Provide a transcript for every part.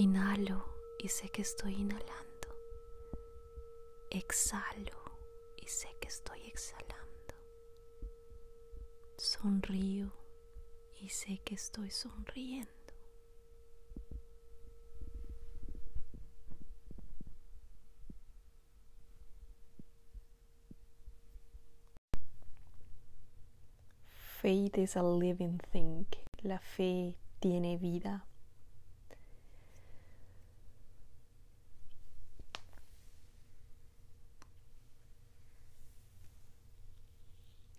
Inhalo y sé que estoy inhalando. Exhalo y sé que estoy exhalando. Sonrío y sé que estoy sonriendo. Faith is a living thing. La fe tiene vida.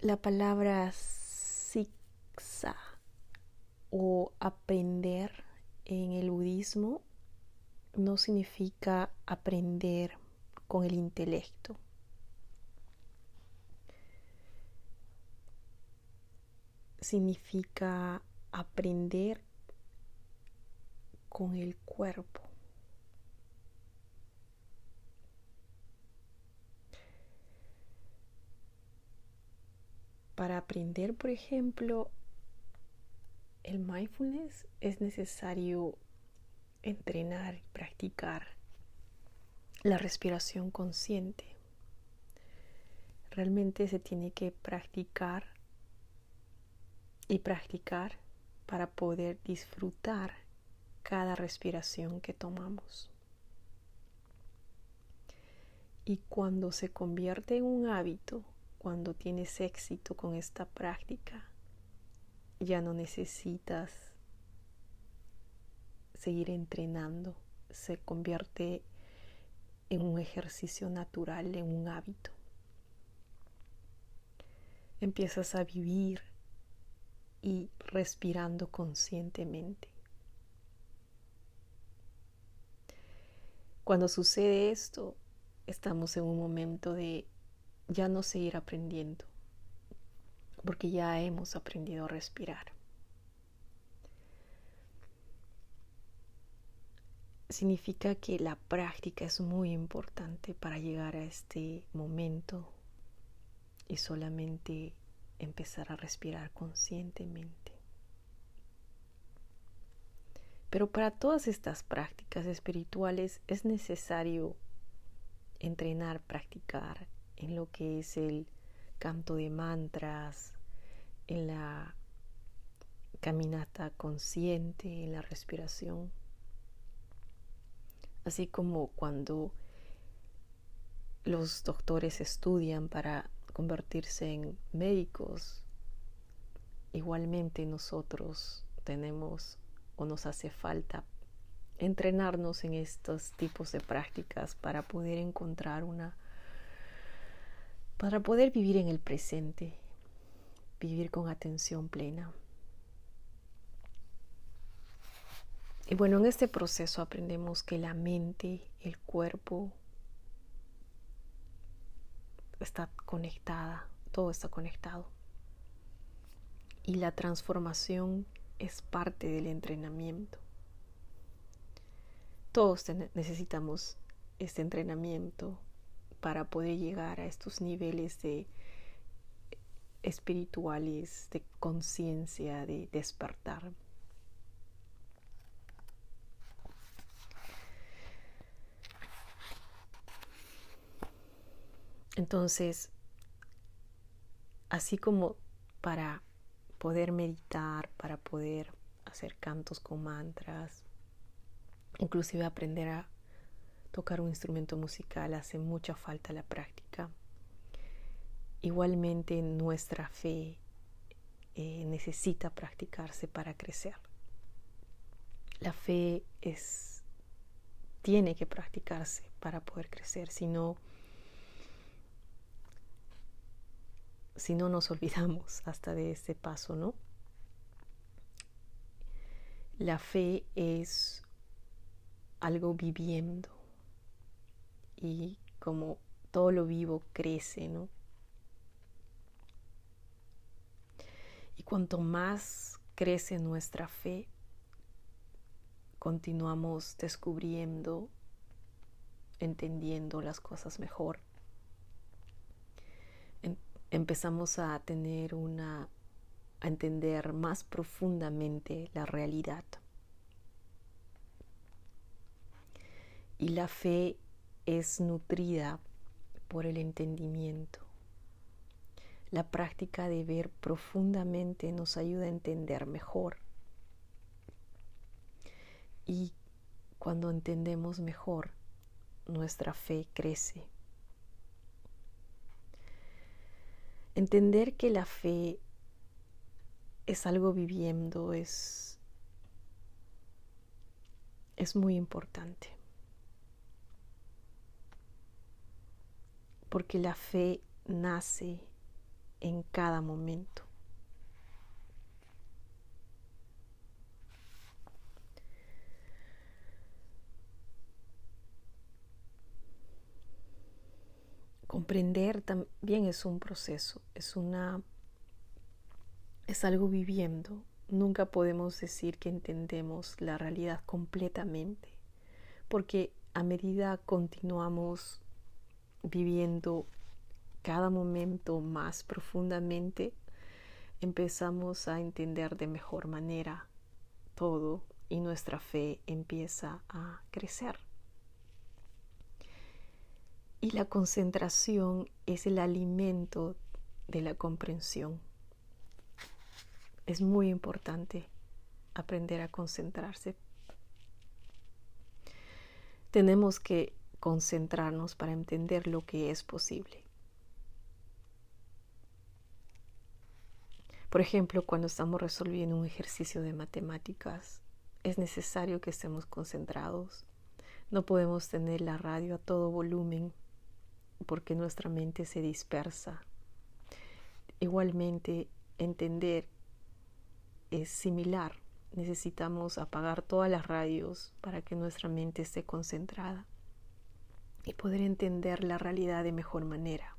La palabra sixa o aprender en el budismo no significa aprender con el intelecto. Significa aprender con el cuerpo. Para aprender, por ejemplo, el mindfulness es necesario entrenar y practicar la respiración consciente. Realmente se tiene que practicar y practicar para poder disfrutar cada respiración que tomamos. Y cuando se convierte en un hábito, cuando tienes éxito con esta práctica, ya no necesitas seguir entrenando, se convierte en un ejercicio natural, en un hábito. Empiezas a vivir y respirando conscientemente. Cuando sucede esto, estamos en un momento de ya no seguir aprendiendo, porque ya hemos aprendido a respirar. Significa que la práctica es muy importante para llegar a este momento y solamente empezar a respirar conscientemente. Pero para todas estas prácticas espirituales es necesario entrenar, practicar en lo que es el canto de mantras, en la caminata consciente, en la respiración. Así como cuando los doctores estudian para convertirse en médicos, igualmente nosotros tenemos o nos hace falta entrenarnos en estos tipos de prácticas para poder encontrar una para poder vivir en el presente, vivir con atención plena. Y bueno, en este proceso aprendemos que la mente, el cuerpo, está conectada, todo está conectado. Y la transformación es parte del entrenamiento. todos necesitamos este entrenamiento para poder llegar a estos niveles de espirituales, de conciencia, de despertar. Entonces, así como para poder meditar, para poder hacer cantos con mantras, inclusive aprender a tocar un instrumento musical, hace mucha falta la práctica. Igualmente nuestra fe eh, necesita practicarse para crecer. La fe es tiene que practicarse para poder crecer, si no si no nos olvidamos hasta de este paso, ¿no? La fe es algo viviendo y como todo lo vivo crece, ¿no? Y cuanto más crece nuestra fe, continuamos descubriendo, entendiendo las cosas mejor. empezamos a tener una a entender más profundamente la realidad. Y la fe es nutrida por el entendimiento. La práctica de ver profundamente nos ayuda a entender mejor. Y cuando entendemos mejor, nuestra fe crece. Entender que la fe es algo viviendo, es, es muy importante. Porque la fe nace en cada momento. Comprender también es un proceso, es una es algo viviendo. Nunca podemos decir que entendemos la realidad completamente, porque a medida continuamos viviendo cada momento más profundamente, empezamos a entender de mejor manera todo y nuestra fe empieza a crecer. Y la concentración es el alimento de la comprensión. Es muy importante aprender a concentrarse. Tenemos que concentrarnos para entender lo que es posible. Por ejemplo, cuando estamos resolviendo un ejercicio de matemáticas, es necesario que estemos concentrados. No podemos tener la radio a todo volumen porque nuestra mente se dispersa. Igualmente, entender es similar. Necesitamos apagar todas las radios para que nuestra mente esté concentrada y poder entender la realidad de mejor manera.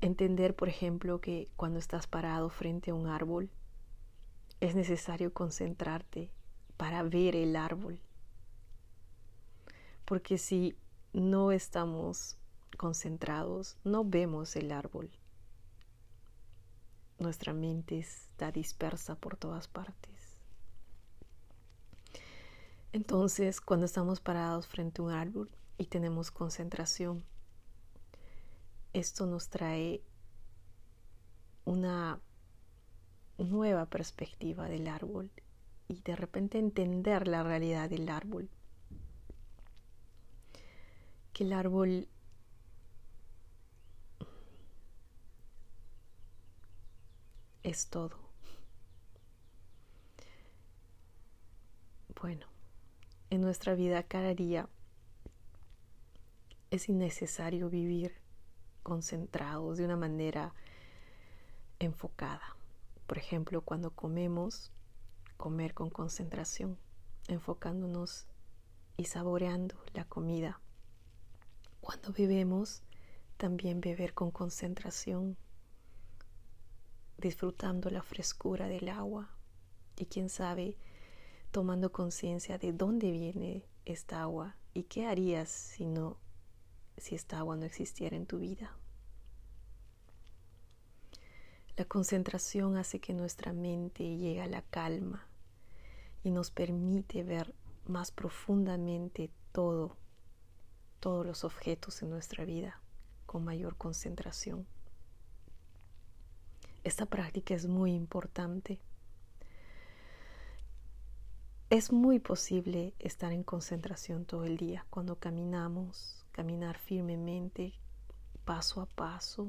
Entender, por ejemplo, que cuando estás parado frente a un árbol, es necesario concentrarte para ver el árbol. Porque si no estamos concentrados, no vemos el árbol nuestra mente está dispersa por todas partes. Entonces, cuando estamos parados frente a un árbol y tenemos concentración, esto nos trae una nueva perspectiva del árbol y de repente entender la realidad del árbol. Que el árbol es todo. Bueno, en nuestra vida cada día es innecesario vivir concentrados de una manera enfocada. Por ejemplo, cuando comemos, comer con concentración, enfocándonos y saboreando la comida. Cuando bebemos, también beber con concentración, disfrutando la frescura del agua y quién sabe, tomando conciencia de dónde viene esta agua y qué harías si no si esta agua no existiera en tu vida. La concentración hace que nuestra mente llegue a la calma y nos permite ver más profundamente todo, todos los objetos en nuestra vida con mayor concentración. Esta práctica es muy importante. Es muy posible estar en concentración todo el día cuando caminamos, caminar firmemente, paso a paso,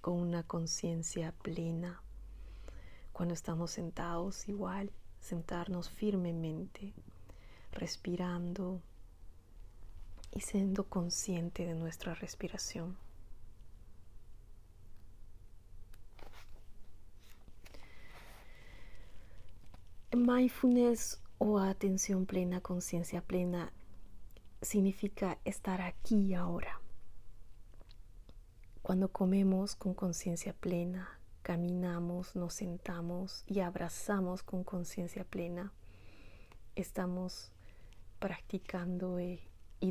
con una conciencia plena. Cuando estamos sentados igual, sentarnos firmemente, respirando y siendo consciente de nuestra respiración. Mindfulness o atención plena, conciencia plena, significa estar aquí y ahora. Cuando comemos con conciencia plena, caminamos, nos sentamos y abrazamos con conciencia plena, estamos practicando y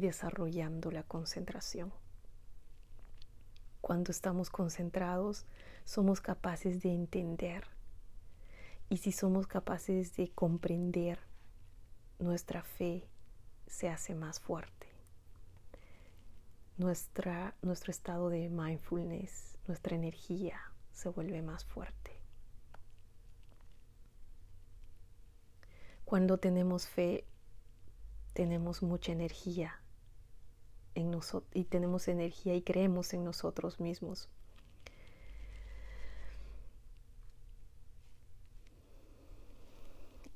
desarrollando la concentración. Cuando estamos concentrados, somos capaces de entender. Y si somos capaces de comprender, nuestra fe se hace más fuerte nuestra, nuestro estado de mindfulness, nuestra energía se vuelve más fuerte. Cuando tenemos fe, tenemos mucha energía en y tenemos energía y creemos en nosotros mismos.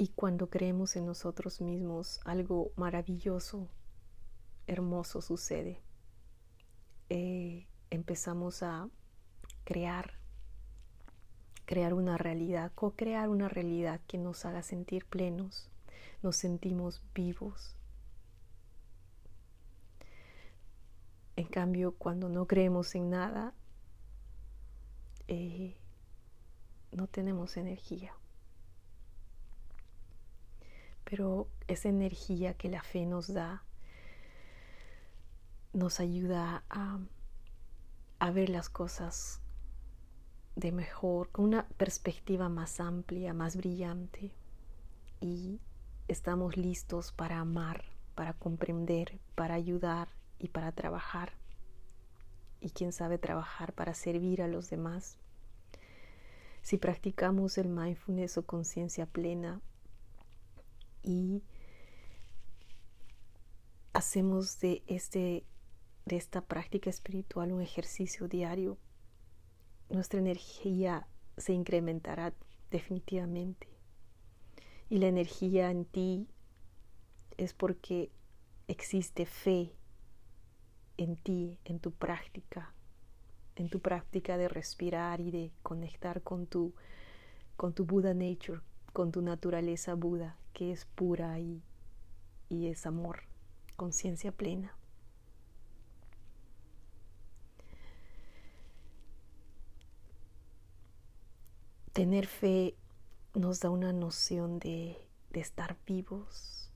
Y cuando creemos en nosotros mismos, algo maravilloso, hermoso sucede. Eh, empezamos a crear, crear una realidad, co-crear una realidad que nos haga sentir plenos, nos sentimos vivos. En cambio, cuando no creemos en nada, eh, no tenemos energía. Pero esa energía que la fe nos da nos ayuda a, ver las cosas de mejor, con una perspectiva más amplia, más brillante. Y estamos listos para amar, para comprender, para ayudar y para trabajar. Y quién sabe trabajar para servir a los demás. Si practicamos el mindfulness o conciencia plena y hacemos de este de esta práctica espiritual un ejercicio diario, nuestra energía se incrementará definitivamente. Y la energía en ti es porque existe fe en ti, en tu práctica, en tu práctica de respirar y de conectar con tu, con tu Buddha Nature, con tu naturaleza Buda, que es pura y, y es amor, conciencia plena. Tener fe nos da una noción de, estar vivos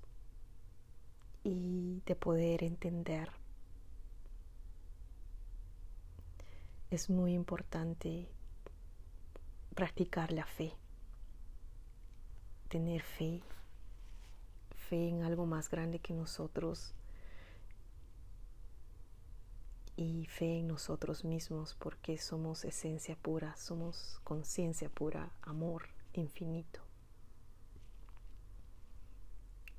y de poder entender. Es muy importante practicar la fe, tener fe, fe en algo más grande que nosotros y fe en nosotros mismos porque somos esencia pura, somos conciencia pura, amor infinito.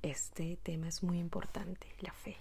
Este tema es muy importante, la fe.